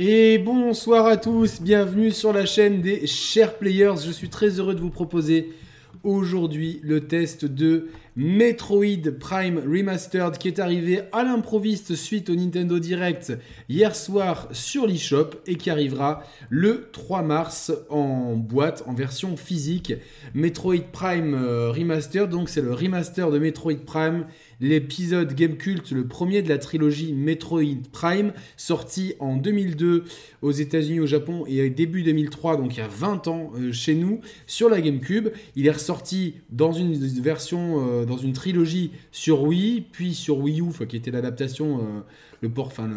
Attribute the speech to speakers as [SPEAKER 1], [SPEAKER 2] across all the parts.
[SPEAKER 1] Et bonsoir à tous, bienvenue sur la chaîne des chers players. Je suis très heureux de vous proposer aujourd'hui le test de Metroid Prime Remastered qui est arrivé à l'improviste suite au Nintendo Direct hier soir sur l'eShop et qui arrivera le 3 mars en boîte en version physique. Metroid Prime euh, Remastered, donc c'est le remaster de Metroid Prime l'épisode Game Cult, le premier de la trilogie Metroid Prime, sorti en 2002 aux États-Unis, au Japon et début 2003, donc il y a 20 ans euh, chez nous, sur la GameCube. Il est ressorti dans une version, euh, dans une trilogie sur Wii, puis sur Wii U, qui était l'adaptation, euh, le port, enfin,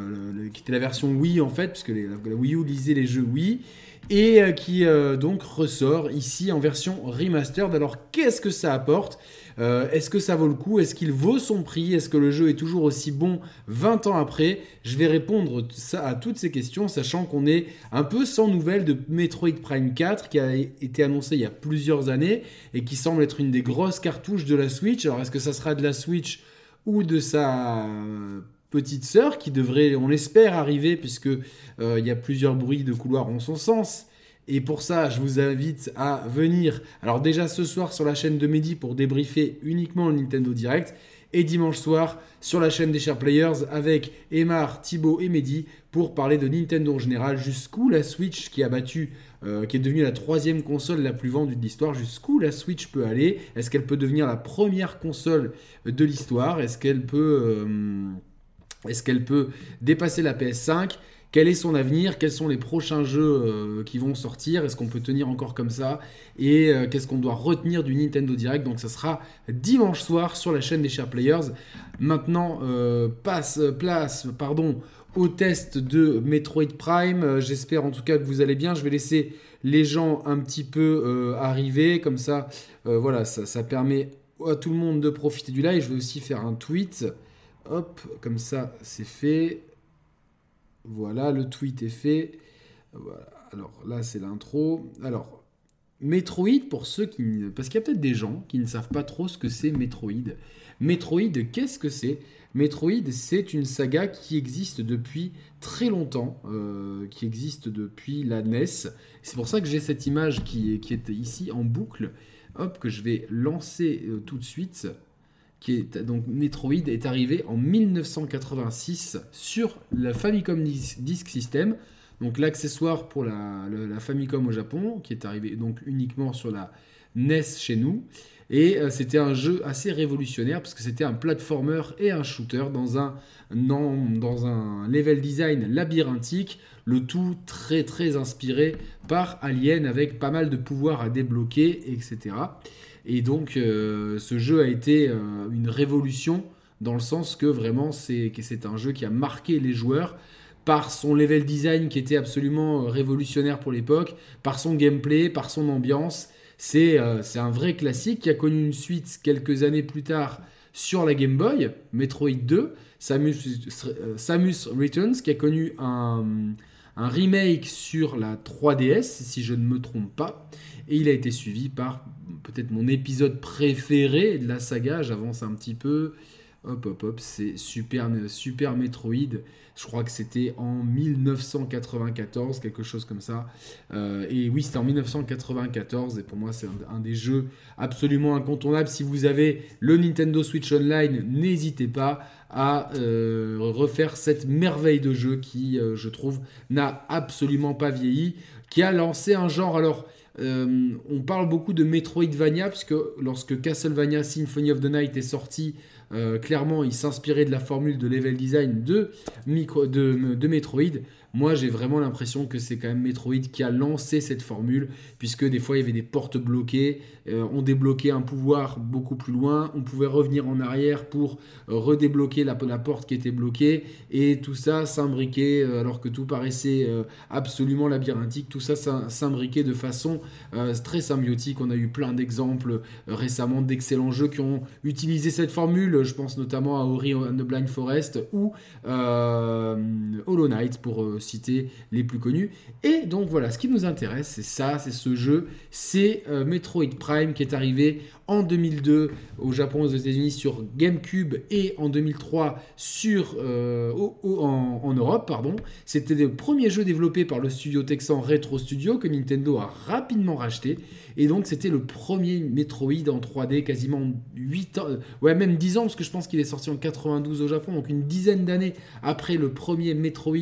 [SPEAKER 1] qui était la version Wii en fait, puisque la Wii U lisait les jeux Wii et qui donc ressort ici en version remastered. Alors qu'est-ce que ça apporte? Euh, est-ce que ça vaut le coup? Est-ce qu'il vaut son prix? Est-ce que le jeu est toujours aussi bon 20 ans après? Je vais répondre à toutes ces questions, sachant qu'on est un peu sans nouvelles de Metroid Prime 4 qui a été annoncé il y a plusieurs années et qui semble être une des grosses cartouches de la Switch. Alors est-ce que ça sera de la Switch ou de sa petite sœur qui devrait, on l'espère, arriver puisque euh, il y a plusieurs bruits de couloir en son sens? Et pour ça, je vous invite à venir, alors déjà ce soir sur la chaîne de Mehdi pour débriefer uniquement le Nintendo Direct, et dimanche soir sur la chaîne des chers players avec Emar, Thibaut et Mehdi pour parler de Nintendo en général, jusqu'où la Switch qui a battu, euh, qui est devenue la troisième console la plus vendue de l'histoire, jusqu'où la Switch peut aller? Est-ce qu'elle peut devenir la première console de l'histoire? Est-ce qu'elle peut, euh, est-ce qu'elle peut dépasser la PS5 quel est son avenir, quels sont les prochains jeux euh, qui vont sortir, est-ce qu'on peut tenir encore comme ça, et euh, qu'est-ce qu'on doit retenir du Nintendo Direct. Donc ça sera dimanche soir sur la chaîne des chers players. Maintenant, euh, passe, place pardon, au test de Metroid Prime. J'espère en tout cas que vous allez bien. Je vais laisser les gens un petit peu arriver, comme ça, voilà, ça, ça permet à tout le monde de profiter du live. Je vais aussi faire un tweet. Hop, comme ça, c'est fait. Voilà, le tweet est fait. Alors là, c'est l'intro. Alors, Metroid, pour ceux qui... Parce qu'il y a peut-être des gens qui ne savent pas trop ce que c'est Metroid. Metroid, qu'est-ce que c'est? Metroid, c'est une saga qui existe depuis très longtemps, euh, qui existe depuis la NES. C'est pour ça que j'ai cette image qui, qui est ici en boucle, hop, que je vais lancer euh, tout de suite qui est donc Metroid est arrivé en 1986 sur la Famicom Disk System, donc l'accessoire pour la, Famicom au Japon, qui est arrivé donc uniquement sur la NES chez nous. Et euh, c'était un jeu assez révolutionnaire parce que c'était un platformer et un shooter dans un, dans un level design labyrinthique, le tout très très inspiré par Alien avec pas mal de pouvoirs à débloquer, etc. Et donc, euh, ce jeu a été euh, une révolution dans le sens que vraiment, c'est un jeu qui a marqué les joueurs par son level design qui était absolument euh, révolutionnaire pour l'époque, par son gameplay, par son ambiance. C'est un vrai classique qui a connu une suite quelques années plus tard sur la Game Boy, Metroid 2, Samus, Returns, qui a connu un, un remake sur la 3DS, si je ne me trompe pas. Et il a été suivi par peut-être mon épisode préféré de la saga. J'avance un petit peu. Hop, hop, hop, c'est Super, Super Metroid. Je crois que c'était en 1994, quelque chose comme ça. Euh, et oui, c'était en 1994. Et pour moi, c'est un, des jeux absolument incontournables. Si vous avez le Nintendo Switch Online, n'hésitez pas à euh, refaire cette merveille de jeu qui, euh, je trouve, n'a absolument pas vieilli, qui a lancé un genre. Alors, euh, on parle beaucoup de Metroidvania, puisque lorsque Castlevania Symphony of the Night est sorti, euh, clairement, il s'inspirait de la formule de level design de, de Metroid. Moi, j'ai vraiment l'impression que c'est quand même Metroid qui a lancé cette formule, puisque des fois, il y avait des portes bloquées, euh, on débloquait un pouvoir beaucoup plus loin, on pouvait revenir en arrière pour euh, redébloquer la, porte qui était bloquée, et tout ça s'imbriquait, euh, alors que tout paraissait absolument labyrinthique, tout ça s'imbriquait de façon très symbiotique. On a eu plein d'exemples récemment d'excellents jeux qui ont utilisé cette formule. Je pense notamment à Ori and the Blind Forest ou Hollow Knight pour citer les plus connus. Et donc voilà, ce qui nous intéresse, c'est ça, c'est ce jeu, c'est Metroid Prime qui est arrivé en 2002 au Japon, aux États-Unis sur GameCube et en 2003 sur, euh, en, Europe. pardon. C'était le premier jeu développé par le studio texan Retro Studio que Nintendo a rapidement racheté. Et donc c'était le premier Metroid en 3D quasiment 8 ans, euh, ouais même 10 ans parce que je pense qu'il est sorti en 92 au Japon, donc une dizaine d'années après le premier Metroid,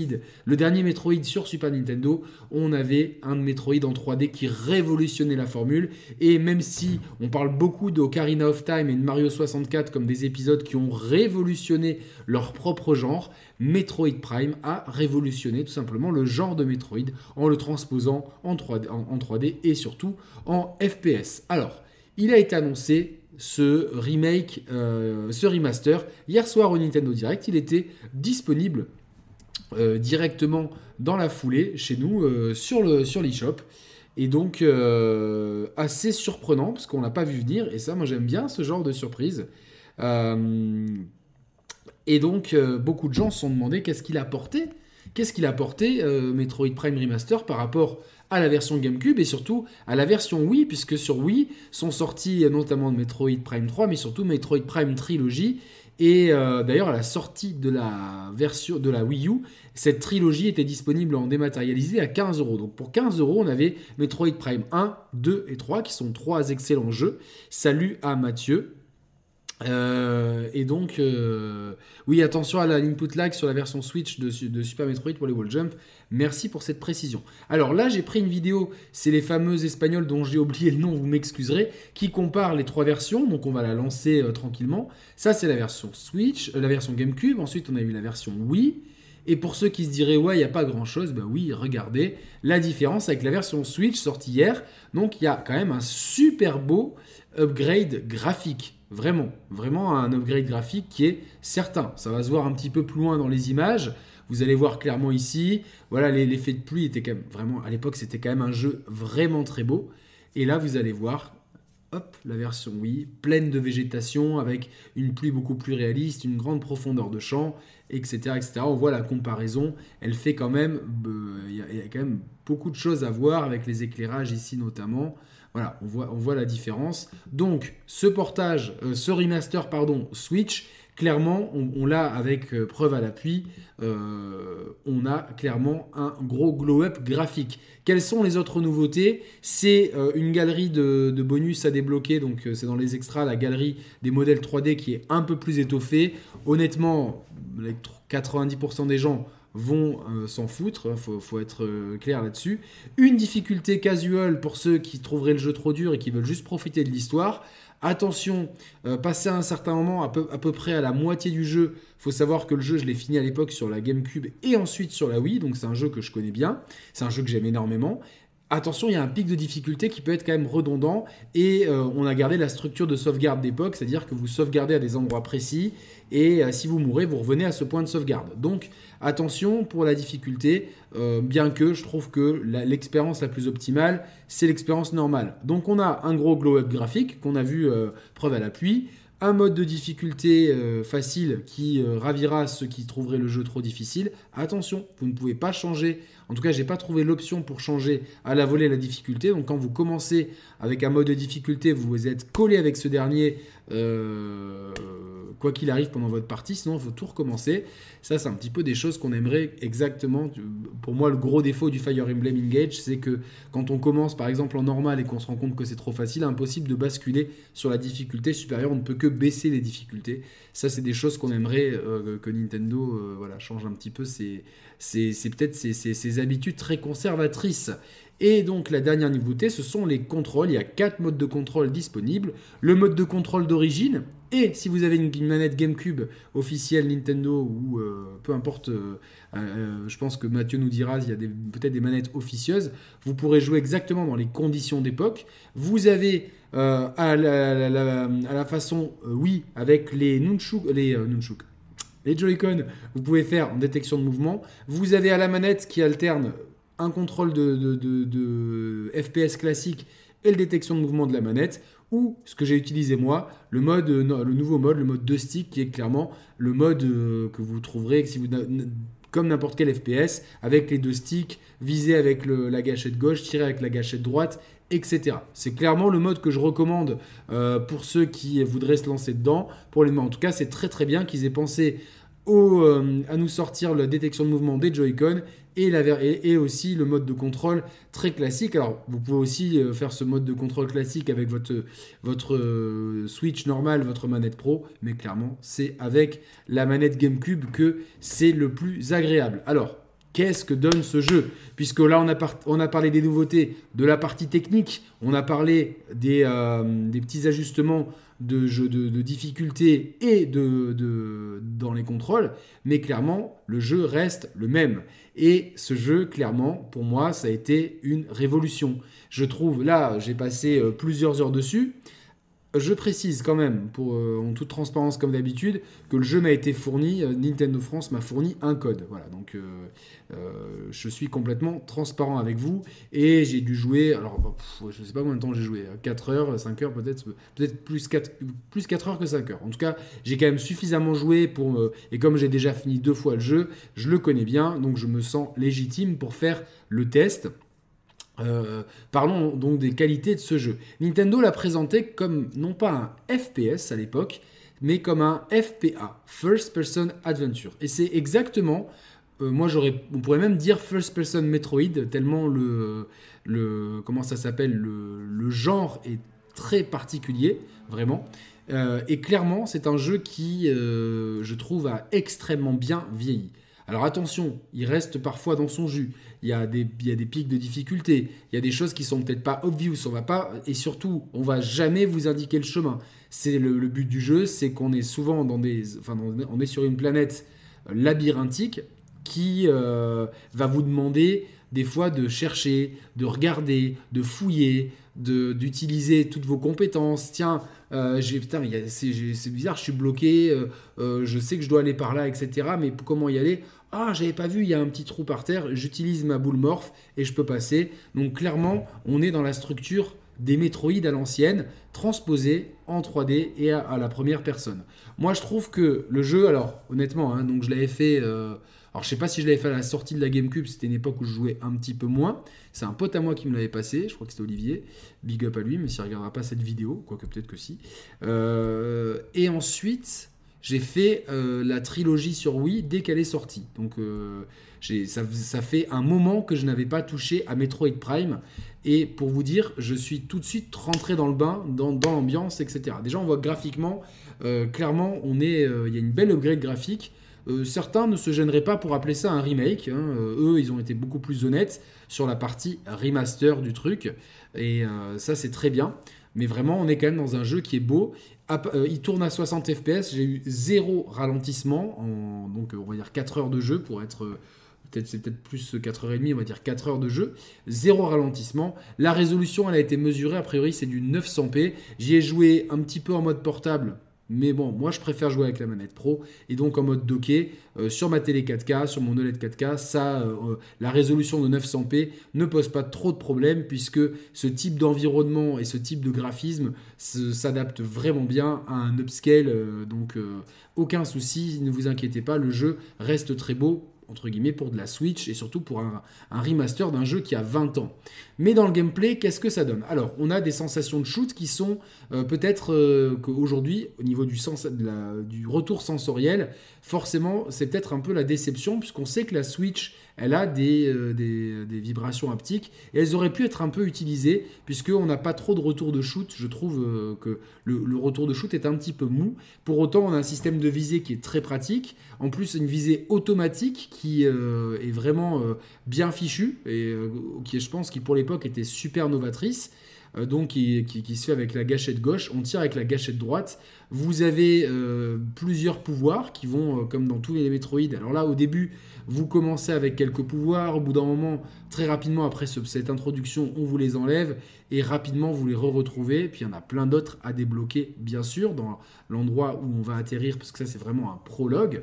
[SPEAKER 1] le dernier Metroid sur Super Nintendo, on avait un Metroid en 3D qui révolutionnait la formule. Et même si on parle beaucoup d'Ocarina of Time et de Mario 64 comme des épisodes qui ont révolutionné leur propre genre, Metroid Prime a révolutionné tout simplement le genre de Metroid en le transposant en 3D, en, 3D et surtout en FPS. Alors, il a été annoncé ce remake, euh, ce remaster, hier soir au Nintendo Direct. Il était disponible euh, directement dans la foulée chez nous euh, sur le sur l'eShop. Et donc, euh, assez surprenant, parce qu'on l'a pas vu venir. Et ça, moi, j'aime bien ce genre de surprise. Et donc, beaucoup de gens se sont demandé qu'est-ce qu'il a apporté Qu'est-ce qu'il a apporté, Metroid Prime Remaster, par rapport à la version GameCube et surtout à la version Wii, puisque sur Wii sont sortis notamment Metroid Prime 3, mais surtout Metroid Prime Trilogy et euh, d'ailleurs, à la sortie de la version de la Wii U, cette trilogie était disponible en dématérialisé à 15 euros. Donc pour 15 euros, on avait Metroid Prime 1, 2 et 3, qui sont trois excellents jeux. Salut à Mathieu. Euh, et donc, euh, oui, attention à l'input lag sur la version Switch de, Super Metroid pour les wall jump. Merci pour cette précision. Alors là, j'ai pris une vidéo, c'est les fameux espagnols dont j'ai oublié le nom, vous m'excuserez, qui comparent les trois versions. Donc on va la lancer euh, tranquillement. Ça, c'est la version Switch, la version GameCube. Ensuite, on a eu la version Wii. Et pour ceux qui se diraient, ouais, il n'y a pas grand chose, ben oui, regardez la différence avec la version Switch sortie hier. Donc il y a quand même un super beau upgrade graphique. Vraiment, vraiment un upgrade graphique qui est certain. Ça va se voir un petit peu plus loin dans les images. Vous allez voir clairement ici. Voilà, l'effet de pluie était quand même vraiment, à l'époque, c'était quand même un jeu vraiment très beau. Et là, vous allez voir, hop, la version oui, pleine de végétation, avec une pluie beaucoup plus réaliste, une grande profondeur de champ, etc. etc. On voit la comparaison, elle fait quand même, il y, a quand même beaucoup de choses à voir avec les éclairages ici notamment. Voilà, on voit, la différence. Donc, ce portage, euh, ce remaster, pardon, Switch, clairement, on, l'a avec euh, preuve à l'appui, euh, on a clairement un gros glow-up graphique. Quelles sont les autres nouveautés? C'est une galerie de, bonus à débloquer, donc c'est dans les extras, la galerie des modèles 3D qui est un peu plus étoffée. Honnêtement, 90% des gens vont euh, s'en foutre, hein, faut, être euh, clair là-dessus. Une difficulté casual pour ceux qui trouveraient le jeu trop dur et qui veulent juste profiter de l'histoire. Attention, euh, passer à un certain moment, à peu, à peu près à la moitié du jeu, faut savoir que le jeu, je l'ai fini à l'époque sur la GameCube et ensuite sur la Wii, donc c'est un jeu que je connais bien, c'est un jeu que j'aime énormément. Attention, il y a un pic de difficulté qui peut être quand même redondant et on a gardé la structure de sauvegarde d'époque, c'est-à-dire que vous sauvegardez à des endroits précis et si vous mourrez, vous revenez à ce point de sauvegarde. Donc Attention pour la difficulté, euh, bien que je trouve que l'expérience la, plus optimale, c'est l'expérience normale. Donc on a un gros glow-up graphique qu'on a vu euh, preuve à l'appui, un mode de difficulté euh, facile qui ravira ceux qui trouveraient le jeu trop difficile. Attention, vous ne pouvez pas changer. En tout cas, j'ai pas trouvé l'option pour changer à la volée la difficulté. Donc quand vous commencez avec un mode de difficulté, vous êtes collé avec ce dernier quoi qu'il arrive pendant votre partie, sinon il faut tout recommencer. Ça, c'est un petit peu des choses qu'on aimerait exactement. Pour moi, le gros défaut du Fire Emblem Engage, c'est que quand on commence par exemple en normal et qu'on se rend compte que c'est trop facile, impossible de basculer sur la difficulté supérieure. On ne peut que baisser les difficultés. Ça, c'est des choses qu'on aimerait euh, que Nintendo euh, voilà, change un petit peu. C'est peut-être ses habitudes très conservatrices. Et donc la dernière nouveauté, ce sont les contrôles. Il y a quatre modes de contrôle disponibles. Le mode de contrôle d'origine, et si vous avez une, manette GameCube officielle Nintendo ou euh, peu importe, euh, euh, je pense que Mathieu nous dira, il y a peut-être des manettes officieuses, vous pourrez jouer exactement dans les conditions d'époque. Vous avez à la, façon, oui, avec les nunchuk, les Joy-Con, vous pouvez faire en détection de mouvement. Vous avez à la manette qui alterne un contrôle de, FPS classique et le détection de mouvement de la manette. ou ce que j'ai utilisé moi, le, mode, le nouveau mode, le mode 2 stick, qui est clairement le mode que vous trouverez si vous comme n'importe quel FPS, avec les deux sticks, viser avec la gâchette gauche, tirer avec la gâchette droite, etc. C'est clairement le mode que je recommande euh, pour ceux qui voudraient se lancer dedans. Pour les en tout cas, c'est très très bien qu'ils aient pensé euh, à nous sortir la détection de mouvement des Joy-Con et, aussi le mode de contrôle très classique. Alors, vous pouvez aussi euh, faire ce mode de contrôle classique avec votre, votre euh, Switch normal, votre manette Pro, mais clairement, c'est avec la manette GameCube que c'est le plus agréable. Alors, qu'est-ce que donne ce jeu Puisque là, on a, parlé des nouveautés, de la partie technique, on a parlé des, des petits ajustements de jeu de, difficulté et de, dans les contrôles, mais clairement, le jeu reste le même. Et ce jeu, clairement, pour moi, ça a été une révolution. Je trouve, là, j'ai passé euh, plusieurs heures dessus. Je précise quand même, pour, euh, en toute transparence comme d'habitude, que le jeu m'a été fourni, euh, Nintendo France m'a fourni un code. Voilà, donc euh, je suis complètement transparent avec vous et j'ai dû jouer, alors je ne sais pas combien de temps j'ai joué, 4 heures, 5 heures peut-être, peut-être plus 4, plus 4 heures que 5 heures. En tout cas, j'ai quand même suffisamment joué pour, et comme j'ai déjà fini deux fois le jeu, je le connais bien, donc je me sens légitime pour faire le test. Euh, parlons donc des qualités de ce jeu. Nintendo l'a présenté comme non pas un FPS à l'époque, mais comme un FPA, First Person Adventure. Et c'est exactement, euh, moi j'aurais, on pourrait même dire First Person Metroid, tellement le, le comment ça s'appelle, le, genre est très particulier, vraiment. Euh, et clairement, c'est un jeu qui, je trouve, a extrêmement bien vieilli. Alors attention, il reste parfois dans son jus. Il y a des, pics de difficulté. Il y a des choses qui sont peut-être pas obvious. On va pas et surtout, on va jamais vous indiquer le chemin. C'est le, but du jeu, c'est qu'on est souvent dans des, enfin, on est sur une planète labyrinthique qui euh, va vous demander des fois de chercher, de regarder, de fouiller, d'utiliser toutes vos compétences. Tiens, euh, c'est bizarre, je suis bloqué, euh, euh, je sais que je dois aller par là, etc. Mais comment y aller? Ah, j'avais pas vu, il y a un petit trou par terre, j'utilise ma boule morph et je peux passer. Donc clairement, on est dans la structure des métroïdes à l'ancienne, transposés en 3D et à, la première personne. Moi, je trouve que le jeu, alors honnêtement, hein, donc je l'avais fait alors je sais pas si je l'avais fait à la sortie de la GameCube, c'était une époque où je jouais un petit peu moins. C'est un pote à moi qui me l'avait passé, je crois que c'était Olivier. Big up à lui, mais s'il ne regardera pas cette vidéo, quoique peut-être que si. Euh, et ensuite, j'ai fait euh, la trilogie sur Wii dès qu'elle est sortie. Donc euh, ça, fait un moment que je n'avais pas touché à Metroid Prime. Et pour vous dire, je suis tout de suite rentré dans le bain, dans, l'ambiance, etc. Déjà, on voit graphiquement, clairement, on est, il y a une belle upgrade graphique. Euh, certains ne se gêneraient pas pour appeler ça un remake. Hein. Euh, eux, ils ont été beaucoup plus honnêtes sur la partie remaster du truc. Et euh, ça, c'est très bien. Mais vraiment, on est quand même dans un jeu qui est beau. il tourne à 60 FPS. J'ai eu zéro ralentissement. En, donc, on va dire 4 heures de jeu pour être. Peut-être, c'est peut-être plus 4h30, on va dire 4 heures de jeu. Zéro ralentissement. La résolution, elle a été mesurée. A priori, c'est du 900p. J'y ai joué un petit peu en mode portable mais bon, moi je préfère jouer avec la manette pro et donc en mode docké euh, sur ma télé 4K, sur mon OLED 4K, ça, euh, euh, la résolution de 900p ne pose pas trop de problèmes puisque ce type d'environnement et ce type de graphisme s'adapte vraiment bien à un upscale. donc aucun souci, ne vous inquiétez pas, le jeu reste très beau entre guillemets, pour de la Switch et surtout pour un, remaster d'un jeu qui a 20 ans. Mais dans le gameplay, qu'est-ce que ça donne? Alors, on a des sensations de shoot qui sont euh, peut-être euh, qu'aujourd'hui, au niveau du, sens, du retour sensoriel, forcément, c'est peut-être un peu la déception, puisqu'on sait que la Switch, elle a des, euh, des, vibrations haptiques, et elles auraient pu être un peu utilisées, puisqu'on n'a pas trop de retour de shoot. Je trouve que le, le, retour de shoot est un petit peu mou. Pour autant, on a un système de visée qui est très pratique. En plus, une visée automatique qui euh, est vraiment euh, bien fichue et euh, qui, je pense, qui pour l'époque était super novatrice. Donc qui, se fait avec la gâchette gauche, on tire avec la gâchette droite. Vous avez plusieurs pouvoirs qui vont, comme dans tous les Metroid. Alors là, au début, vous commencez avec quelques pouvoirs. Au bout d'un moment, très rapidement, après cette introduction, on vous les enlève et rapidement, vous les re-retrouvez. Puis il y en a plein d'autres à débloquer, bien sûr, dans l'endroit où on va atterrir, parce que ça, c'est vraiment un prologue.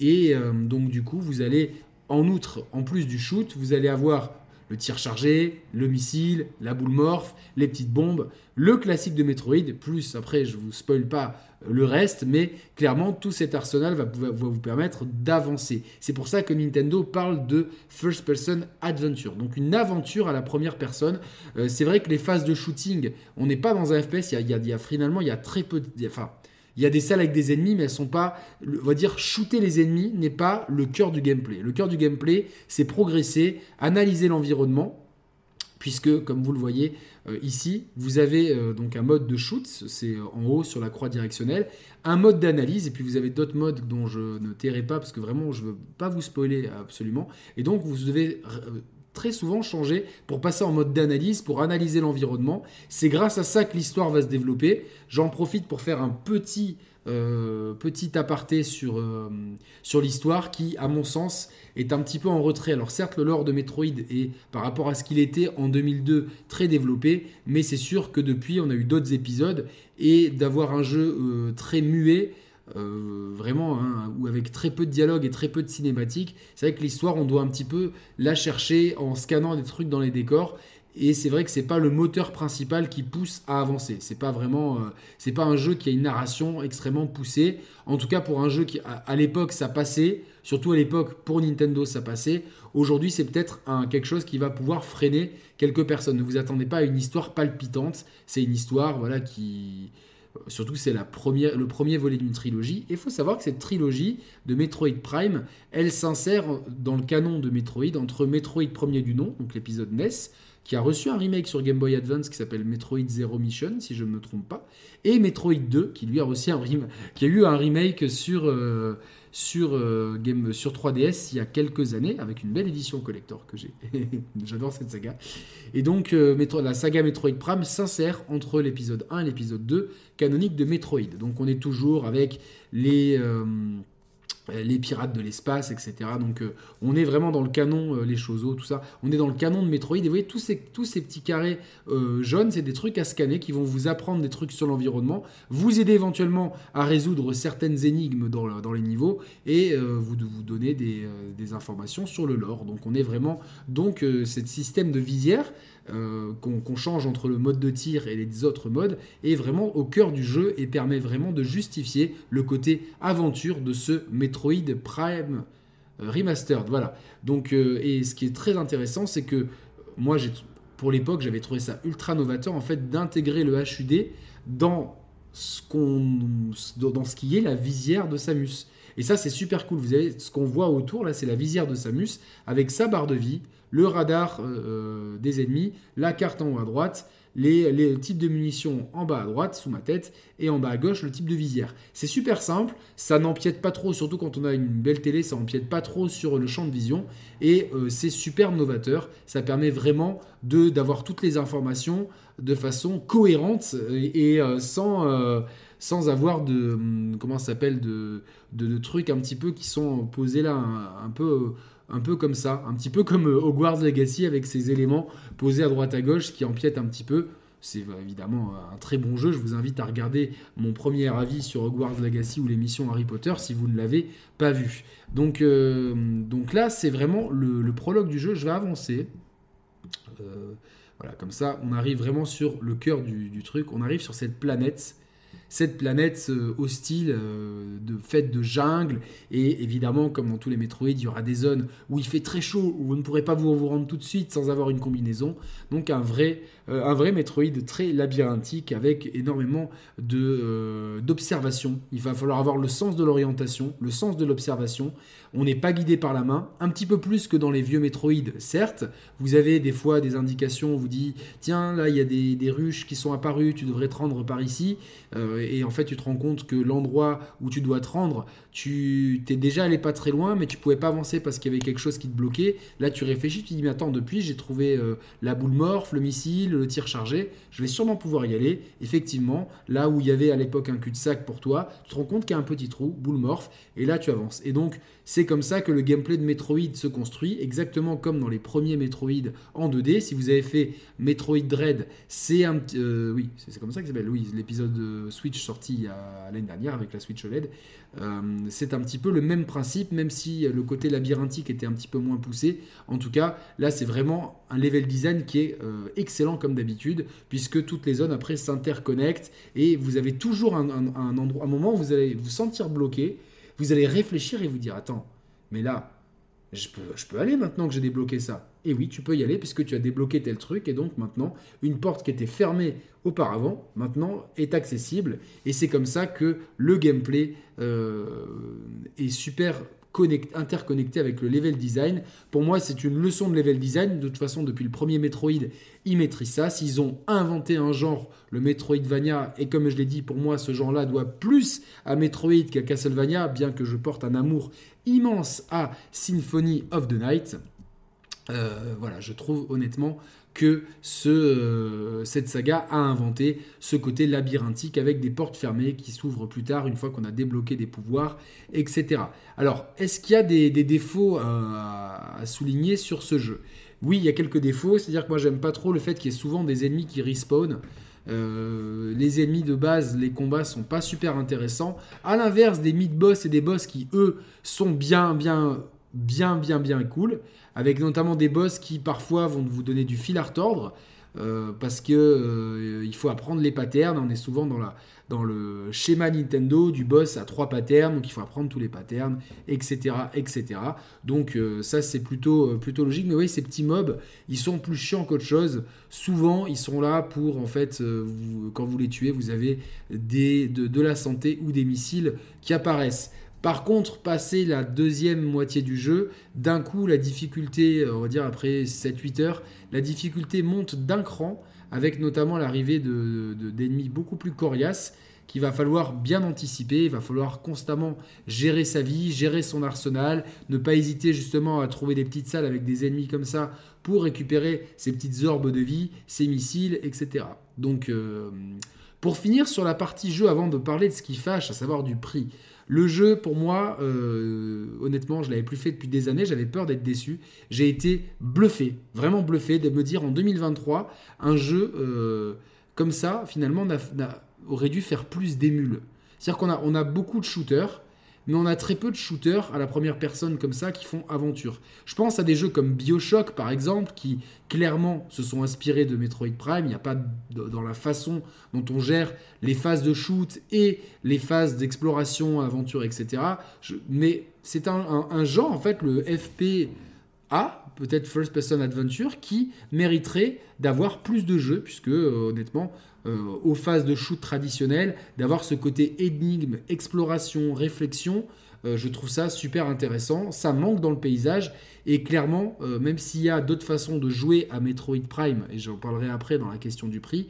[SPEAKER 1] Et euh, donc, du coup, vous allez, en outre, en plus du shoot, vous allez avoir le tir chargé, le missile, la boule morph, les petites bombes, le classique de Metroid, plus après je vous spoil pas le reste, mais clairement tout cet arsenal va, vous permettre d'avancer. C'est pour ça que Nintendo parle de first person adventure, donc une aventure à la première personne. Euh, c'est vrai que les phases de shooting, on n'est pas dans un FPS, il y a, finalement il y a très peu, de, enfin il y a des salles avec des ennemis, mais elles sont pas. On va dire, shooter les ennemis n'est pas le cœur du gameplay. Le cœur du gameplay, c'est progresser, analyser l'environnement, puisque, comme vous le voyez euh, ici, vous avez euh, donc un mode de shoot, c'est en haut sur la croix directionnelle, un mode d'analyse, et puis vous avez d'autres modes dont je ne tairai pas, parce que vraiment, je ne veux pas vous spoiler absolument. Et donc, vous devez euh, très souvent changer pour passer en mode d'analyse, pour analyser l'environnement. C'est grâce à ça que l'histoire va se développer. J'en profite pour faire un petit, euh, petit aparté sur, euh, sur l'histoire qui, à mon sens, est un petit peu en retrait. Alors certes, le lore de Metroid est, par rapport à ce qu'il était en 2002, très développé, mais c'est sûr que depuis, on a eu d'autres épisodes, et d'avoir un jeu euh, très muet, euh, vraiment, hein, ou avec très peu de dialogue et très peu de cinématique. C'est vrai que l'histoire, on doit un petit peu la chercher en scannant des trucs dans les décors. Et c'est vrai que c'est pas le moteur principal qui pousse à avancer. C'est pas vraiment, euh, c'est pas un jeu qui a une narration extrêmement poussée. En tout cas, pour un jeu qui, à, l'époque, ça passait. Surtout à l'époque, pour Nintendo, ça passait. Aujourd'hui, c'est peut-être quelque chose qui va pouvoir freiner quelques personnes. Ne vous attendez pas à une histoire palpitante. C'est une histoire, voilà, qui, Surtout c'est la première, le premier volet d'une trilogie. Et il faut savoir que cette trilogie de Metroid Prime, elle s'insère dans le canon de Metroid entre Metroid premier du nom, donc l'épisode NES, qui a reçu un remake sur Game Boy Advance qui s'appelle Metroid Zero Mission, si je ne me trompe pas, et Metroid 2, qui lui a reçu un, qui a eu un remake sur, euh, sur, euh, Game, sur 3DS il y a quelques années, avec une belle édition collector que j'ai. J'adore cette saga. Et donc, euh, la saga Metroid Prime s'insère entre l'épisode 1 et l'épisode 2 canonique de Metroid. Donc, on est toujours avec les euh, les pirates de l'espace, etc. Donc euh, on est vraiment dans le canon, euh, les choses, tout ça. On est dans le canon de Metroid. Et vous voyez, tous ces, petits carrés jaunes, c'est des trucs à scanner qui vont vous apprendre des trucs sur l'environnement, vous aider éventuellement à résoudre certaines énigmes dans, les niveaux et vous, donner des, des, informations sur le lore. Donc on est vraiment donc ce système de visière euh, qu'on change entre le mode de tir et les autres modes est vraiment au cœur du jeu et permet vraiment de justifier le côté aventure de ce Metroid Prime euh, Remastered. Voilà. Donc, euh, et ce qui est très intéressant, c'est que moi, pour l'époque, j'avais trouvé ça ultra novateur en fait d'intégrer le HUD dans ce, dans ce qui est la visière de Samus. Et ça, c'est super cool. Vous avez ce qu'on voit autour, là, c'est la visière de Samus avec sa barre de vie, le radar euh, euh, des ennemis, la carte en haut à droite, les, types de munitions en bas à droite, sous ma tête, et en bas à gauche, le type de visière. C'est super simple, ça n'empiète pas trop, surtout quand on a une belle télé, ça n'empiète pas trop sur le champ de vision, et euh, c'est super novateur, ça permet vraiment d'avoir toutes les informations de façon cohérente et, sans sans avoir de hum, comment s'appelle de, de, trucs un petit peu qui sont posés là un peu un peu comme ça, un petit peu comme euh, Hogwarts Legacy avec ses éléments posés à droite à gauche qui empiètent un petit peu. C'est euh, évidemment euh, un très bon jeu. Je vous invite à regarder mon premier avis sur Hogwarts Legacy ou l'émission Harry Potter si vous ne l'avez pas vu. Donc, donc là, c'est vraiment le, prologue du jeu. Je vais avancer. voilà, comme ça, on arrive vraiment sur le cœur du, du truc. On arrive sur cette planète cette planète euh, hostile, euh, de faite de jungle. Et évidemment, comme dans tous les Metroid, il y aura des zones où il fait très chaud, où vous ne pourrez pas vous, vous rendre tout de suite sans avoir une combinaison. Donc un vrai, euh, un vrai Metroid très labyrinthique avec énormément d'observation. il va falloir avoir le sens de l'orientation, le sens de l'observation. On n'est pas guidé par la main, un petit peu plus que dans les vieux Metroid, certes. Vous avez des fois des indications, on vous dit, tiens, là, il y a des, ruches qui sont apparues, tu devrais te rendre par ici. Euh, et en fait, tu te rends compte que l'endroit où tu dois te rendre, tu t'es déjà allé pas très loin, mais tu pouvais pas avancer parce qu'il y avait quelque chose qui te bloquait. Là, tu réfléchis, tu dis, mais attends, depuis, j'ai trouvé euh, la boule morph, le missile, le tir chargé, je vais sûrement pouvoir y aller. Effectivement, là où il y avait à l'époque un cul-de-sac pour toi, tu te rends compte qu'il y a un petit trou, boule morph, et là, tu avances. Et donc, c'est comme ça que le gameplay de Metroid se construit, exactement comme dans les premiers Metroid en 2D. Si vous avez fait Metroid Dread, c'est un... Euh, oui, c'est comme ça que s'appelle, oui, l'épisode Switch sortie l'année dernière avec la Switch OLED. Euh, c'est un petit peu le même principe, même si le côté labyrinthique était un petit peu moins poussé. En tout cas, là, c'est vraiment un level design qui est euh, excellent comme d'habitude, puisque toutes les zones après s'interconnectent et vous avez toujours un, endroit, un moment où vous allez vous sentir bloqué, vous allez réfléchir et vous dire attends, mais là, je peux, aller maintenant que j'ai débloqué ça. Et oui, tu peux y aller puisque tu as débloqué tel truc et donc maintenant, une porte qui était fermée auparavant, maintenant est accessible. Et c'est comme ça que le gameplay euh, est super interconnecté avec le level design. Pour moi, c'est une leçon de level design. De toute façon, depuis le premier Metroid, ils maîtrisent ça. S'ils ont inventé un genre, le Metroidvania, et comme je l'ai dit, pour moi, ce genre-là doit plus à Metroid qu'à Castlevania, bien que je porte un amour immense à Symphony of the Night. Euh, voilà, je trouve honnêtement que euh, cette saga a inventé ce côté labyrinthique avec des portes fermées qui s'ouvrent plus tard une fois qu'on a débloqué des pouvoirs, etc. Alors, est-ce qu'il y a des, défauts à, souligner sur ce jeu? Oui, il y a quelques défauts, c'est-à-dire que moi j'aime pas trop le fait qu'il y ait souvent des ennemis qui respawn. Euh, les ennemis de base, les combats sont pas super intéressants. À l'inverse des mid-boss et des boss qui, eux, sont bien, bien, bien, bien, bien cool avec notamment des boss qui parfois vont vous donner du fil à retordre. Euh, parce que euh, il faut apprendre les patterns. On est souvent dans, le schéma Nintendo du boss à trois patterns, donc il faut apprendre tous les patterns, etc., etc. Donc euh, ça c'est plutôt plutôt logique. Mais oui, ces petits mobs, ils sont plus chiants qu'autre chose. Souvent, ils sont là pour en fait, quand vous les tuez, vous avez des, de, de la santé ou des missiles qui apparaissent. Par contre, passer la deuxième moitié du jeu, d'un coup, la difficulté, euh, on va dire après 7-8 heures, la difficulté monte d'un cran, avec notamment l'arrivée d'ennemis de, beaucoup plus coriaces, qu'il va falloir bien anticiper, il va falloir constamment gérer sa vie, gérer son arsenal, ne pas hésiter justement à trouver des petites salles avec des ennemis comme ça pour récupérer ces petites orbes de vie, ces missiles, etc. Donc, euh, pour finir sur la partie jeu, avant de parler de ce qui fâche, à savoir du prix, le jeu, pour moi, euh, honnêtement, je l'avais plus fait depuis des années, j'avais peur d'être déçu. J'ai été bluffé, vraiment bluffé, de me dire en 2023, un jeu euh, comme ça, finalement, aurait dû faire plus d'émules. C'est-à-dire qu'on a, on a beaucoup de shooters, mais on a très peu de shooters à la première personne comme ça qui font aventure. Je pense à des jeux comme Bioshock par exemple, qui clairement se sont inspirés de Metroid Prime. Il n'y a pas dans la façon dont on gère les phases de shoot et les phases d'exploration, aventure, etc. mais c'est un, genre, en fait, le FPA, peut-être First Person Adventure, qui mériterait d'avoir plus de jeux, puisque euh, honnêtement, euh, aux phases de shoot traditionnelles, d'avoir ce côté énigme, exploration, réflexion. Euh, je trouve ça super intéressant. Ça manque dans le paysage. Et clairement, même s'il y a d'autres façons de jouer à Metroid Prime, et j'en parlerai après dans la question du prix,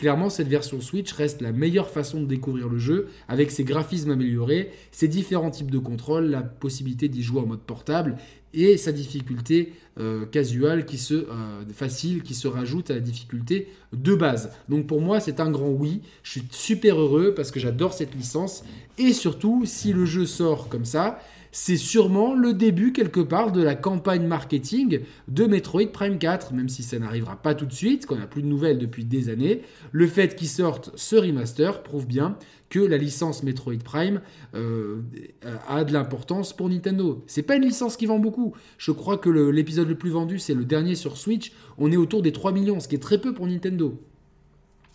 [SPEAKER 1] Clairement, cette version Switch reste la meilleure façon de découvrir le jeu, avec ses graphismes améliorés, ses différents types de contrôle, la possibilité d'y jouer en mode portable et sa difficulté euh, casual qui se euh, facile qui se rajoute à la difficulté de base. Donc pour moi, c'est un grand oui. Je suis super heureux parce que j'adore cette licence et surtout si le jeu sort comme ça, c'est sûrement le début quelque part de la campagne marketing de Metroid Prime 4, même si ça n'arrivera pas tout de suite, qu'on n'a plus de nouvelles depuis des années. Le fait qu'il sorte ce remaster prouve bien que la licence Metroid Prime euh, a de l'importance pour Nintendo. C'est pas une licence qui vend beaucoup. Je crois que l'épisode le, le plus vendu, c'est le dernier sur Switch. On est autour des 3 millions, ce qui est très peu pour Nintendo.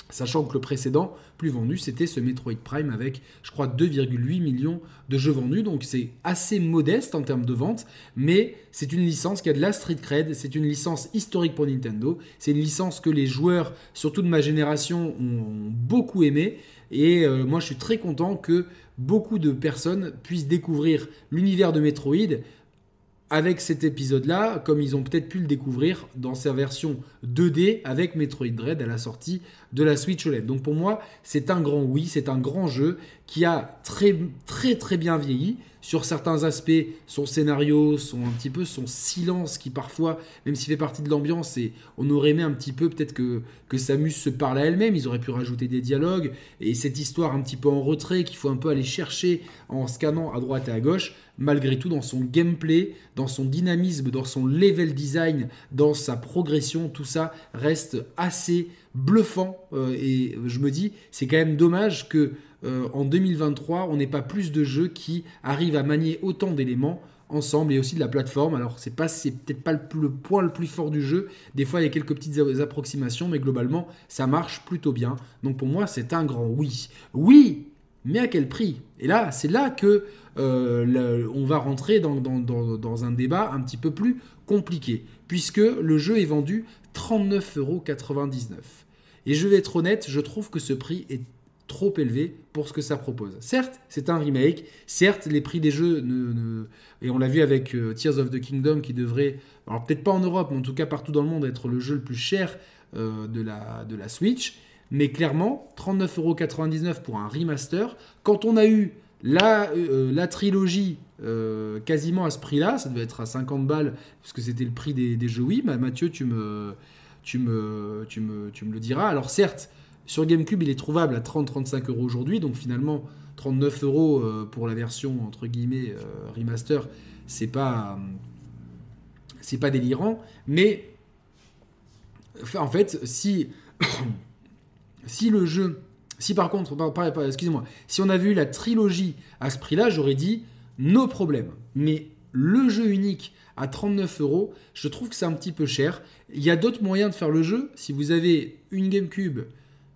[SPEAKER 1] Sachant que le précédent, plus vendu, c'était ce Metroid Prime avec, je crois, 2,8 millions de jeux vendus. Donc c'est assez modeste en termes de vente, mais c'est une licence qui a de la street cred. C'est une licence historique pour Nintendo. C'est une licence que les joueurs, surtout de ma génération, ont beaucoup aimé. Et euh, moi, je suis très content que beaucoup de personnes puissent découvrir l'univers de Metroid avec cet épisode-là, comme ils ont peut-être pu le découvrir dans sa version 2D avec Metroid Dread à la sortie de la Switch OLED. Donc pour moi, c'est un grand oui, c'est un grand jeu qui a très très très bien vieilli. Sur certains aspects, son scénario, son un petit peu son silence qui parfois, même s'il fait partie de l'ambiance, et on aurait aimé un petit peu peut-être que que Samus se parle à elle-même, ils auraient pu rajouter des dialogues. Et cette histoire un petit peu en retrait qu'il faut un peu aller chercher en scannant à droite et à gauche malgré tout dans son gameplay, dans son dynamisme, dans son level design, dans sa progression, tout ça reste assez bluffant. et je me dis, c'est quand même dommage que en 2023, on n'ait pas plus de jeux qui arrivent à manier autant d'éléments ensemble et aussi de la plateforme. Alors c'est pas c'est peut-être pas le, point le plus fort du jeu. Des fois il y a quelques petites approximations, mais globalement ça marche plutôt bien. Donc pour moi c'est un grand oui. Oui, mais à quel prix? Et là c'est là que euh, on va rentrer dans, un débat un petit peu plus compliqué, puisque le jeu est vendu 39,99€. Et je vais être honnête, je trouve que ce prix est trop élevé pour ce que ça propose. Certes, c'est un remake, certes, les prix des jeux, ne, et on l'a vu avec euh, Tears of the Kingdom qui devrait, alors peut-être pas en Europe, mais en tout cas partout dans le monde, être le jeu le plus cher euh, de la Switch. Mais clairement, 39,99€ pour un remaster, quand on a eu la, euh, trilogie quasiment à ce prix-là, ça devait être à 50 balles, puisque c'était le prix des, jeux Wii, bah, Mathieu, tu me, tu, me, tu, me, tu me le diras. Alors certes, sur GameCube, il est trouvable à 30-35 euros aujourd'hui, donc finalement 39 euros euh, pour la version entre guillemets euh, remaster, c'est pas c'est pas délirant, mais en fait, si si le jeu, si par contre, excusez-moi, si on a vu la trilogie à ce prix-là, j'aurais dit nos problèmes. Mais le jeu unique à 39 euros, je trouve que c'est un petit peu cher. Il y a d'autres moyens de faire le jeu. Si vous avez une GameCube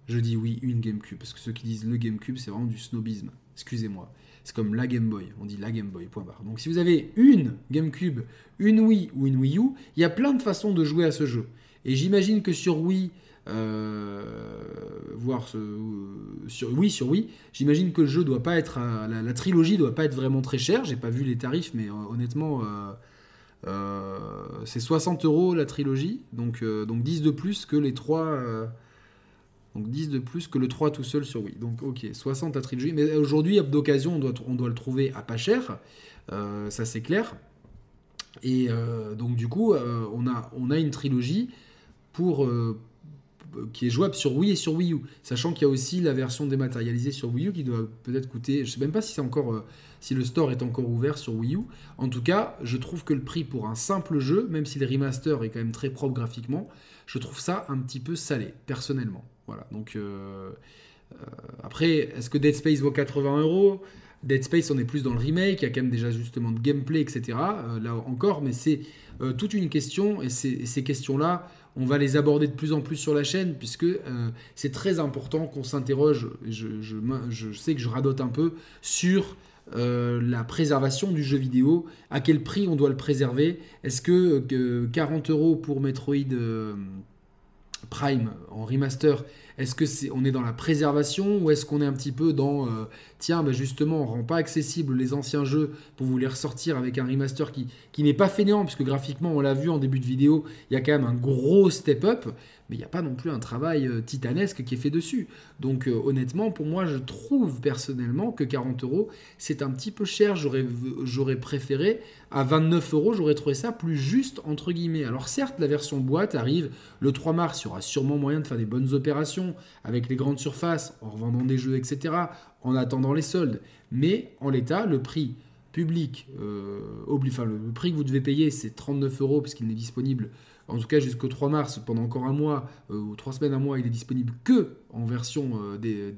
[SPEAKER 1] je dis oui, une GameCube, parce que ceux qui disent le GameCube, c'est vraiment du snobisme. Excusez-moi. C'est comme la Game Boy. On dit la Game Boy, point barre. Donc si vous avez une GameCube, une Wii ou une Wii U, il y a plein de façons de jouer à ce jeu. Et j'imagine que sur Wii, voire euh, sur oui sur Wii, j'imagine que le jeu doit pas être la, la, trilogie doit pas être vraiment très chère. J'ai pas vu les tarifs, mais euh, honnêtement, c'est 60 euros la trilogie, donc donc 10 de plus que les trois donc 10 de plus que le 3 tout seul sur Wii. Donc ok, 60 à trilogie. Mais aujourd'hui, d'occasion, on doit, on doit le trouver à pas cher. Euh, ça c'est clair. Et euh, donc du coup, euh, on, a, on a une trilogie pour, qui est jouable sur Wii et sur Wii U. Sachant qu'il y a aussi la version dématérialisée sur Wii U qui doit peut-être coûter... Je sais même pas si c'est encore... si le store est encore ouvert sur Wii U. En tout cas, je trouve que le prix pour un simple jeu, même si le remaster est quand même très propre graphiquement, je trouve ça un petit peu salé, personnellement. Voilà, donc euh, euh, après, est-ce que Dead Space vaut 80 euros? Dead Space, on est plus dans le remake, il y a quand même déjà justement de gameplay, etc. Euh, là encore, mais c'est toute une question, et, ces questions-là, on va les aborder de plus en plus sur la chaîne, puisque c'est très important qu'on s'interroge, je, je, sais que je radote un peu, sur la préservation du jeu vidéo, à quel prix on doit le préserver, est-ce que 40 euros pour Metroid Prime en remaster, est-ce que c'est on est dans la préservation ou est-ce qu'on est un petit peu dans euh, tiens bah justement on rend pas accessible les anciens jeux pour vous les ressortir avec un remaster qui, qui n'est pas fainéant puisque graphiquement on l'a vu en début de vidéo il y a quand même un gros step up mais il n'y a pas non plus un travail euh, titanesque qui est fait dessus. Donc euh, honnêtement, pour moi, je trouve personnellement que 40 euros, c'est un petit peu cher. J'aurais préféré à 29 euros, j'aurais trouvé ça plus juste, entre guillemets. Alors certes, la version boîte arrive le 3 mars, il y aura sûrement moyen de faire des bonnes opérations avec les grandes surfaces, en revendant des jeux, etc., en attendant les soldes. Mais en l'état, le prix public, euh, enfin, le, prix que vous devez payer, c'est 39 euros, puisqu'il n'est disponible en tout cas jusqu'au 3 mars, pendant encore un mois euh, ou trois semaines, un mois, il est disponible que en version euh, des,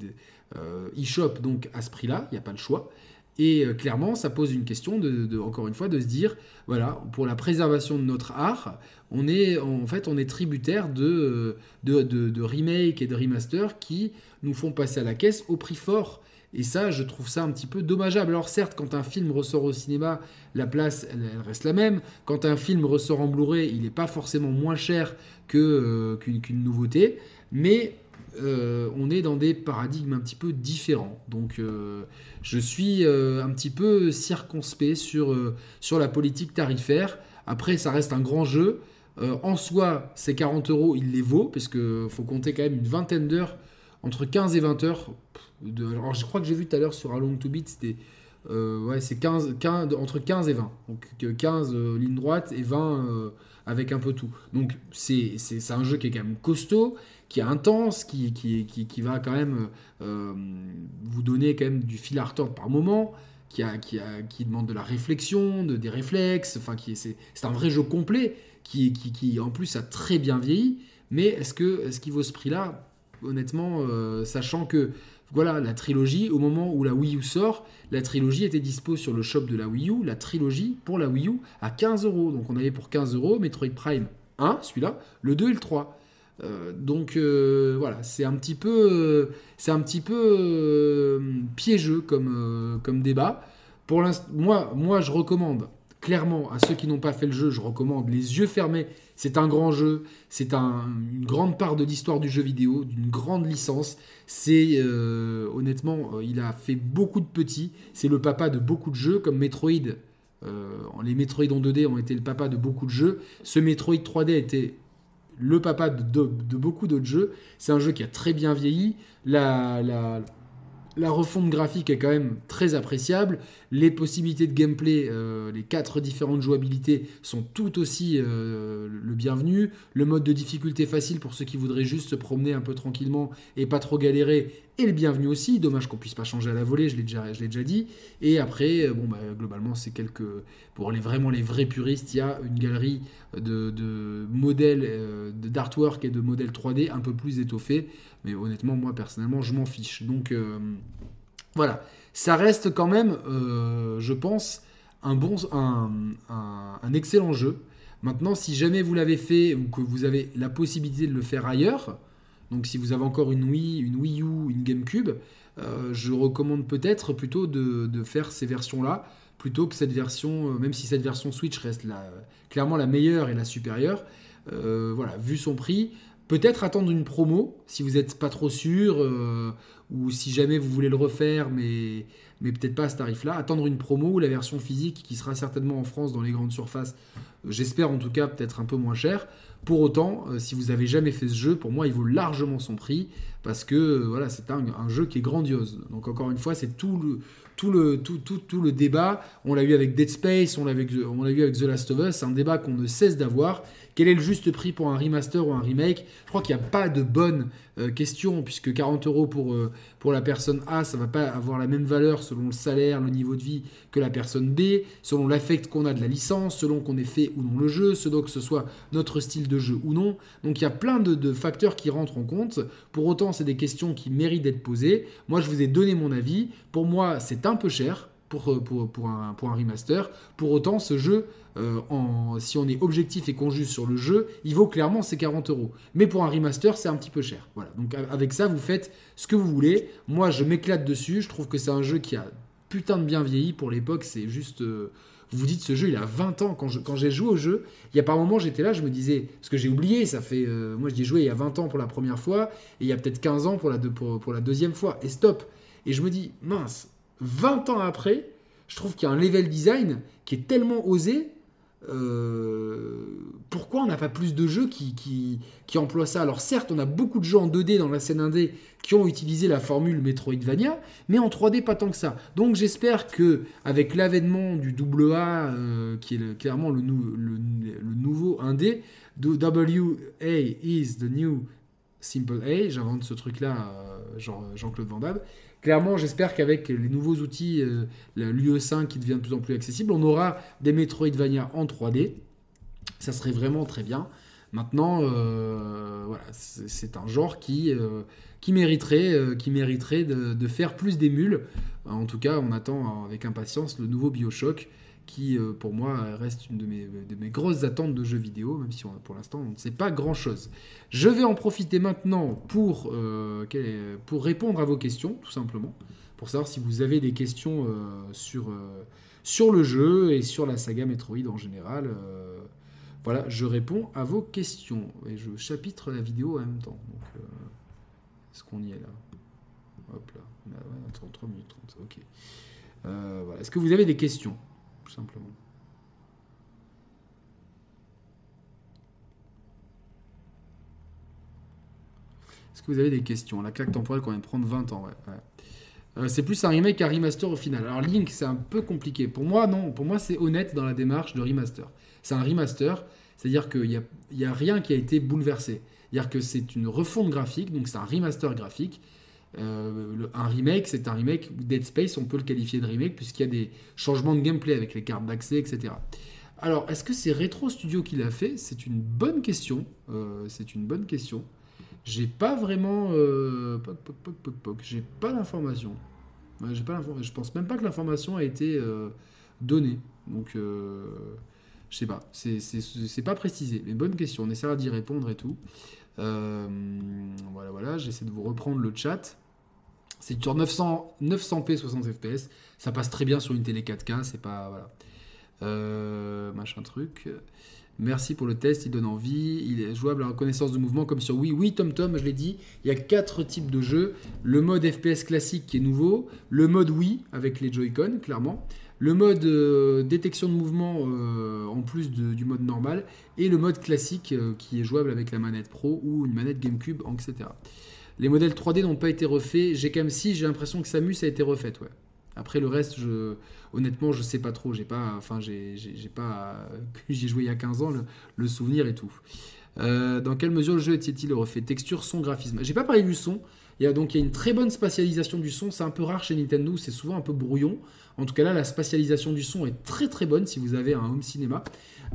[SPEAKER 1] euh, e-shop, donc à ce prix-là, il n'y a pas le choix. Et clairement, ça pose une question, de, encore une fois, de se dire, voilà, pour la préservation de notre art, on est en fait, on est tributaire de, de, de remake et de remaster qui nous font passer à la caisse au prix fort. Et ça, je trouve ça un petit peu dommageable. Alors certes, quand un film ressort au cinéma, la place, elle, reste la même. Quand un film ressort en Blu-ray, il n'est pas forcément moins cher euh, qu'une nouveauté. Mais euh, on est dans des paradigmes un petit peu différents. Donc euh, je suis un petit peu circonspect sur, sur la politique tarifaire. Après, ça reste un grand jeu. en soi, ces 40 euros, il les vaut, parce qu'il faut compter quand même une vingtaine d'heures, entre 15 et 20 heures alors, je crois que j'ai vu tout à l'heure sur Along to Beat, c'était. Euh, ouais, c'est 15, 15, entre 15 et 20. Donc 15 euh, ligne droite et 20 euh, avec un peu tout. Donc c'est un jeu qui est quand même costaud, qui est intense, qui, qui, qui, qui va quand même vous donner quand même du fil à retordre par moment, qui, a, qui, a, qui demande de la réflexion, de, des réflexes. Enfin, c'est un vrai jeu complet qui, qui, qui en plus a très bien vieilli Mais est-ce que est-ce qu'il vaut ce prix-là? Honnêtement, sachant que voilà, la trilogie, au moment où la Wii U sort, la trilogie était dispo sur le shop de la Wii U, la trilogie pour la Wii U à 15 euros. Donc on avait pour 15 euros Metroid Prime 1, celui-là, le 2 et le 3. Euh, donc euh, voilà, c'est un petit peu, c'est un petit peu euh, piégeux comme, comme débat. Pour moi, moi, je recommande clairement à ceux qui n'ont pas fait le jeu, je recommande les yeux fermés. C'est un grand jeu, c'est une grande part de l'histoire du jeu vidéo, d'une grande licence. C'est honnêtement, il a fait beaucoup de petits. C'est le papa de beaucoup de jeux comme Metroid. les Metroid en 2D ont été le papa de beaucoup de jeux. Ce Metroid 3D était le papa de, beaucoup d'autres jeux. C'est un jeu qui a très bien vieilli. La, refonte graphique est quand même très appréciable. Les possibilités de gameplay, euh, les quatre différentes jouabilités sont tout aussi euh, le bienvenu. Le mode de difficulté facile pour ceux qui voudraient juste se promener un peu tranquillement et pas trop galérer est le bienvenu aussi. Dommage qu'on puisse pas changer à la volée, je l'ai déjà, dit. Et après, euh, bon, bah, globalement, c'est quelques. Pour les, vraiment les vrais puristes, il y a une galerie de, modèles, d'artwork et de modèles 3D un peu plus étoffés. Mais honnêtement, moi personnellement, je m'en fiche. Donc voilà ça reste quand même, euh, je pense, un, bon, un, excellent jeu. Maintenant, si jamais vous l'avez fait ou que vous avez la possibilité de le faire ailleurs, donc si vous avez encore une Wii, une Wii U, une GameCube, euh, je recommande peut-être plutôt de, faire ces versions-là, plutôt que cette version, euh, même si cette version Switch reste clairement la meilleure et la supérieure. voilà, vu son prix, Peut-être attendre une promo si vous n'êtes pas trop sûr euh, ou si jamais vous voulez le refaire mais, mais peut-être pas à ce tarif-là. Attendre une promo ou la version physique qui sera certainement en France dans les grandes surfaces. J'espère en tout cas peut-être un peu moins cher. Pour autant, euh, si vous n'avez jamais fait ce jeu, pour moi il vaut largement son prix parce que euh, voilà, c'est un, jeu qui est grandiose. Donc encore une fois, c'est tout le, tout le, tout, tout, tout le débat. On l'a eu avec Dead Space, on l'a vu avec The Last of Us, un débat qu'on ne cesse d'avoir. Quel est le juste prix pour un remaster ou un remake? Je crois qu'il n'y a pas de bonne euh, question, puisque 40 euros pour, euh, pour la personne A, ça ne va pas avoir la même valeur selon le salaire, le niveau de vie que la personne B, selon l'affect qu'on a de la licence, selon qu'on ait fait ou non le jeu, selon que ce soit notre style de jeu ou non. Donc il y a plein de facteurs qui rentrent en compte. Pour autant, c'est des questions qui méritent d'être posées. Moi, je vous ai donné mon avis. Pour moi, c'est un peu cher pour, euh, pour, pour, un, pour un remaster. Pour autant, ce jeu, euh, en, si on est objectif et qu'on juge sur le jeu, il vaut clairement ces 40 euros. Mais pour un remaster, c'est un petit peu cher. Voilà. Donc avec ça, vous faites ce que vous voulez. Moi, je m'éclate dessus. Je trouve que c'est un jeu qui a putain de bien vieilli pour l'époque. C'est juste. Euh, vous vous dites, ce jeu, il a 20 ans. Quand, quand j'ai joué au jeu, il y a par moment, j'étais là, je me disais, parce que j'ai oublié, ça fait. moi, j'y ai joué il y a 20 ans pour la première fois, et il y a peut-être 15 ans pour la, pour, pour la deuxième fois. Et stop. Et je me dis, mince, 20 ans après, je trouve qu'il y a un level design qui est tellement osé. Euh, pourquoi on n'a pas plus de jeux qui, qui, emploient ça? Alors certes, on a beaucoup de jeux en 2D dans la scène 1D qui ont utilisé la formule Metroidvania, mais en 3D pas tant que ça. Donc j'espère que avec l'avènement du AA, euh, qui est clairement le, nouveau 1D, WA is the new Simple A, j'invente ce truc-là, euh, Jean-Claude Van Damme, Clairement, j'espère qu'avec les nouveaux outils, euh, l'UE5 qui devient de plus en plus accessible, on aura des Metroidvania en 3D. Ça serait vraiment très bien. Maintenant, euh, voilà, c'est un genre qui, euh, qui mériterait de, de faire plus d'émules. En tout cas, on attend avec impatience le nouveau Bioshock qui euh, pour moi reste une de mes, grosses attentes de jeux vidéo, même si on, pour l'instant on ne sait pas grand-chose. Je vais en profiter maintenant pour, euh, pour répondre à vos questions, tout simplement, pour savoir si vous avez des questions euh, sur, sur le jeu et sur la saga Metroid en général. voilà, je réponds à vos questions et je chapitre la vidéo en même temps. Est-ce qu'on y est là? Hop là, on a 3 minutes 30, ok. voilà. Est-ce que vous avez des questions? Simplement. Est-ce que vous avez des questions? La claque temporelle quand même prendre 20 ans, euh, c'est plus un remake qu'un remaster au final. Alors Link, c'est un peu compliqué. Pour moi, non. Pour moi, c'est honnête dans la démarche de remaster. C'est un remaster, c'est-à-dire qu'il n'y y a rien qui a été bouleversé. C'est-à-dire que c'est une refonte graphique, donc c'est un remaster graphique. Euh, un remake, c'est un remake. Dead Space, on peut le qualifier de remake puisqu'il y a des changements de gameplay avec les cartes d'accès, etc. Alors, est-ce que c'est Retro Studio qui l'a fait? C'est une bonne question. c'est une bonne question. J'ai pas vraiment. Poc, poc. J'ai pas d'informations. j'ai pas Je pense même pas que l'information a été donnée. Donc, je sais pas. C'est pas précisé. Mais bonne question. On essaiera d'y répondre et tout. Euh, voilà, voilà, j'essaie de vous reprendre le chat. C'est sur 900, 900p 60 fps. Ça passe très bien sur une télé 4K. C'est pas. Voilà. Euh, machin truc. Merci pour le test, il donne envie. Il est jouable à reconnaissance de mouvement comme sur Wii. Oui, Tom Tom, je l'ai dit, il y a quatre types de jeux. Le mode FPS classique qui est nouveau, le mode Wii avec les Joy-Con, clairement, le mode euh, détection de mouvement euh, en plus du mode normal, et le mode classique qui est jouable avec la manette Pro ou une manette GameCube, etc. Les modèles 3D n'ont pas été refaits. J'ai quand même si j'ai l'impression que Samus a été refaite, ouais. Après le reste, honnêtement, je sais pas trop. J'ai pas, enfin, j'ai, pas, j'ai joué il y a 15 ans, le, souvenir et tout. dans quelle mesure le jeu est-il refait? Texture, son, graphisme. J'ai pas parlé du son. Il a donc il y a une très bonne spatialisation du son. C'est un peu rare chez Nintendo, c'est souvent un peu brouillon. En tout cas là, la spatialisation du son est très très bonne si vous avez un home cinéma.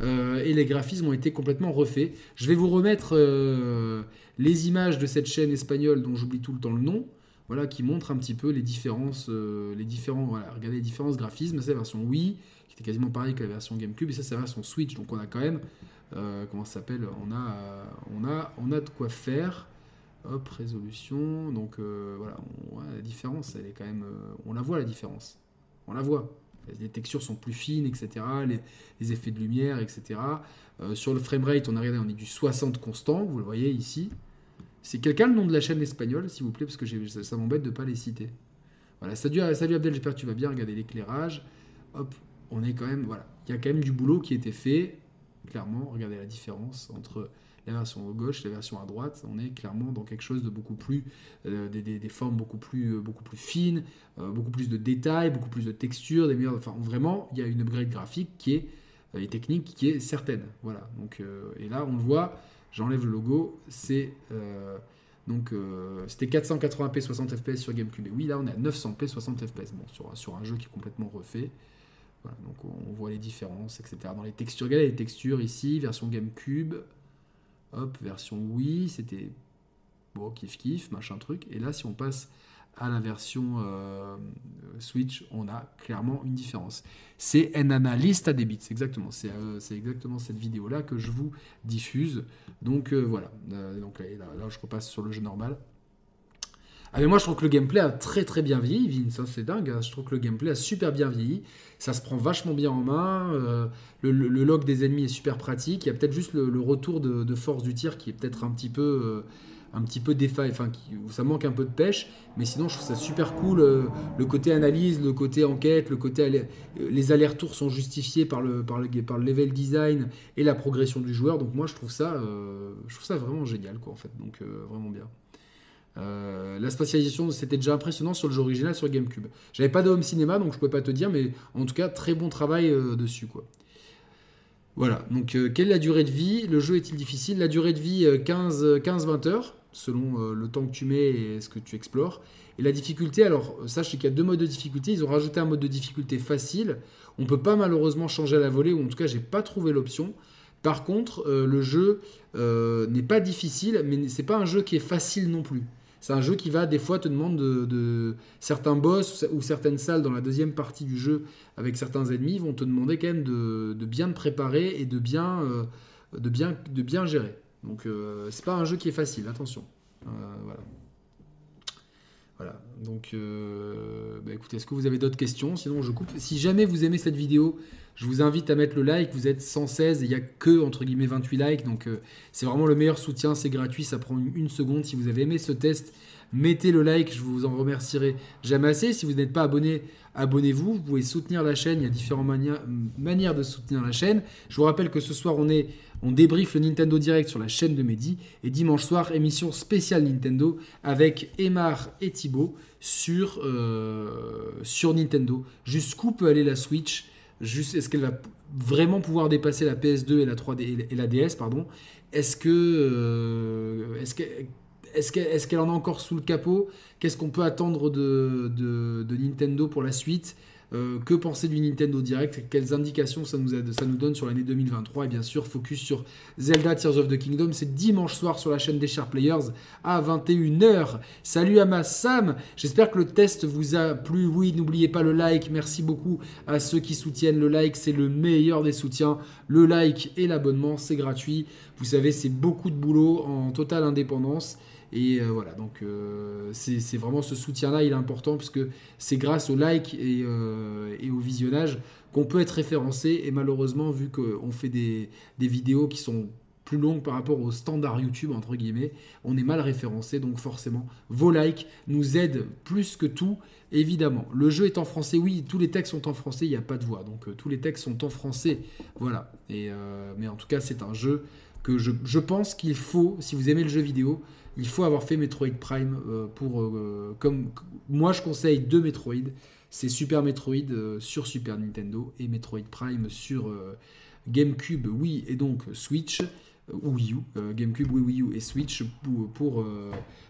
[SPEAKER 1] Euh, et les graphismes ont été complètement refaits. Je vais vous remettre euh, les images de cette chaîne espagnole dont j'oublie tout le temps le nom. Voilà, qui montre un petit peu les différences, euh, les différents, regardez les différences graphismes. C'est la version Wii, qui était quasiment pareil que la version GameCube, et ça c'est la version Switch. Donc on a quand même, comment ça s'appelle? On a, on a, on a de quoi faire. Hop, résolution. Donc voilà, la différence, elle est quand même, on la voit la différence on la voit. Les textures sont plus fines, etc. Les, effets de lumière, etc. Euh, sur le framerate, on arrive, on est du 60 constant, vous le voyez ici. C'est quelqu'un le nom de la chaîne espagnole, s'il vous plaît, parce que ça, m'embête de ne pas les citer. Voilà, salut, salut Abdel, j'espère que tu vas bien regarder l'éclairage. Hop, on est quand même, voilà, il y a quand même du boulot qui a été fait, clairement, regardez la différence entre la version gauche, la version à droite, on est clairement dans quelque chose de beaucoup plus, euh, des, formes beaucoup plus, euh, beaucoup plus fines, euh, beaucoup plus de détails, beaucoup plus de textures, des meilleurs, enfin vraiment, il y a une upgrade graphique qui est, et technique qui est certaine. Voilà. Donc, et là, on le voit, j'enlève le logo, c'est donc c'était 480p 60 fps sur GameCube. Et oui, là on est à 900p 60 fps. Bon, sur, sur un jeu qui est complètement refait. Voilà, donc on voit les différences, etc. Dans les textures, regardez les textures ici, version GameCube, Hop, version Wii, c'était bon, kiff kiff, machin truc. Et là, si on passe à la version euh, Switch, on a clairement une différence. C'est un analyste à des bits, exactement. Euh, c'est exactement cette vidéo-là que je vous diffuse. Donc euh, voilà. donc là, je repasse sur le jeu normal. Ah mais moi je trouve que le gameplay a très très bien vieilli, ça c'est dingue, hein. je trouve que le gameplay a super bien vieilli, ça se prend vachement bien en main, euh, le, log des ennemis est super pratique, il y a peut-être juste le, retour de, force du tir qui est peut-être un petit peu... Euh, un petit peu ça manque un peu de pêche, mais sinon je trouve ça super cool. Euh, le côté analyse, le côté enquête, le côté les allers-retours sont justifiés par le, par le par le level design et la progression du joueur. Donc moi je trouve ça, je trouve ça vraiment génial quoi en fait. Donc vraiment bien. Euh, la spatialisation, c'était déjà impressionnant sur le jeu original sur GameCube. J'avais pas de home cinéma, donc je peux pas te dire, mais en tout cas, très bon travail euh, dessus, quoi. Voilà, donc euh, quelle est la durée de vie? Le jeu est-il difficile? La durée de vie, 15-20 heures, selon le temps que tu mets et ce que tu explores. Et la difficulté, alors sache qu'il y a deux modes de difficulté. Ils ont rajouté un mode de difficulté facile. On peut pas malheureusement changer à la volée, ou en tout cas, j'ai pas trouvé l'option. Par contre, le jeu n'est pas difficile, mais c'est pas un jeu qui est facile non plus. C'est un jeu qui va des fois te demander de, certains boss ou certaines salles dans la deuxième partie du jeu avec certains ennemis vont te demander quand même de, bien te préparer et de bien, euh, gérer. Donc euh, c'est pas un jeu qui est facile, attention. Euh, voilà. Voilà. Donc bah, écoutez, est-ce que vous avez d'autres questions? Sinon je coupe. Si jamais vous aimez cette vidéo, je vous invite à mettre le like. Vous êtes 116 et il n'y a que entre guillemets 28 likes. Donc euh, c'est vraiment le meilleur soutien. C'est gratuit. Ça prend une, seconde. Si vous avez aimé ce test, mettez le like. Je vous en remercierai jamais assez. Si vous n'êtes pas abonné, abonnez-vous. Vous pouvez soutenir la chaîne. Il y a différentes manières de soutenir la chaîne. Je vous rappelle que ce soir, on est on débriefe le Nintendo Direct sur la chaîne de Mehdi. Et dimanche soir, émission spéciale Nintendo avec Emar et Thibaut sur, euh, sur Nintendo. Jusqu'où peut aller la Switch? Est-ce qu'elle va vraiment pouvoir dépasser la PS2 et la 3D et la DS, pardon? Est-ce que, euh, est-ce que est-ce qu'elle en a encore sous le capot? Qu'est-ce qu'on peut attendre de, Nintendo pour la suite? Euh, que penser du Nintendo Direct? Quelles indications ça nous, ça nous donne sur l'année 2023 Et bien sûr, focus sur Zelda Tears of the Kingdom. C'est dimanche soir sur la chaîne des Sharp Players à 21h. Salut à ma Sam. J'espère que le test vous a plu. Oui, n'oubliez pas le like. Merci beaucoup à ceux qui soutiennent le like. C'est le meilleur des soutiens. Le like et l'abonnement, c'est gratuit. Vous savez, c'est beaucoup de boulot en totale indépendance. Et euh, voilà, donc euh, c'est vraiment ce soutien-là, il est important parce que c'est grâce au like et, euh, et au visionnage qu'on peut être référencé. Et malheureusement, vu qu'on fait des, des, vidéos qui sont plus longues par rapport au standard YouTube, entre guillemets, on est mal référencé. Donc forcément, vos likes nous aident plus que tout, évidemment. Le jeu est en français, oui, tous les textes sont en français, il n'y a pas de voix. Donc tous les textes sont en français, voilà. Et, mais en tout cas, c'est un jeu je, pense qu'il faut, si vous aimez le jeu vidéo, il faut avoir fait Metroid Prime euh, pour. Euh, comme moi, je conseille deux Metroid. C'est Super Metroid euh, sur Super Nintendo et Metroid Prime sur GameCube, Wii et donc Switch ou Wii U. GameCube, Wii, Wii U et Switch pour, pour,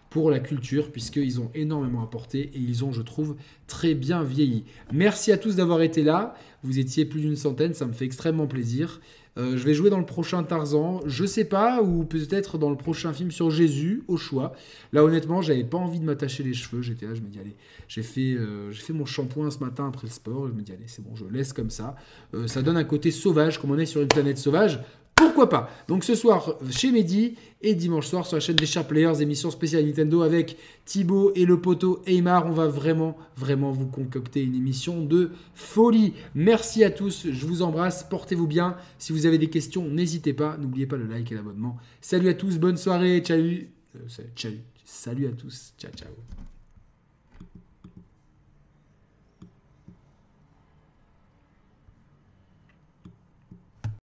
[SPEAKER 1] pour la culture, puisqu'ils ont énormément apporté et ils ont, je trouve, très bien vieilli. Merci à tous d'avoir été là. Vous étiez plus d'une centaine, ça me fait extrêmement plaisir. Euh, je vais jouer dans le prochain Tarzan, je sais pas, ou peut-être dans le prochain film sur Jésus, au choix. Là, honnêtement, j'avais pas envie de m'attacher les cheveux. J'étais là, je me dis, allez, j'ai fait, euh, fait mon shampoing ce matin après le sport. Je me dis, allez, c'est bon, je laisse comme ça. Euh, ça donne un côté sauvage, comme on est sur une planète sauvage. Pourquoi pas? Donc ce soir chez Mehdi et dimanche soir sur la chaîne des Sharp Players, émission spéciale Nintendo avec Thibaut et le poteau Aymar. On va vraiment, vraiment vous concocter une émission de folie. Merci à tous, je vous embrasse, portez-vous bien. Si vous avez des questions, n'hésitez pas, n'oubliez pas le like et l'abonnement. Salut à tous, bonne soirée, ciao. Euh, salut à tous, ciao ciao.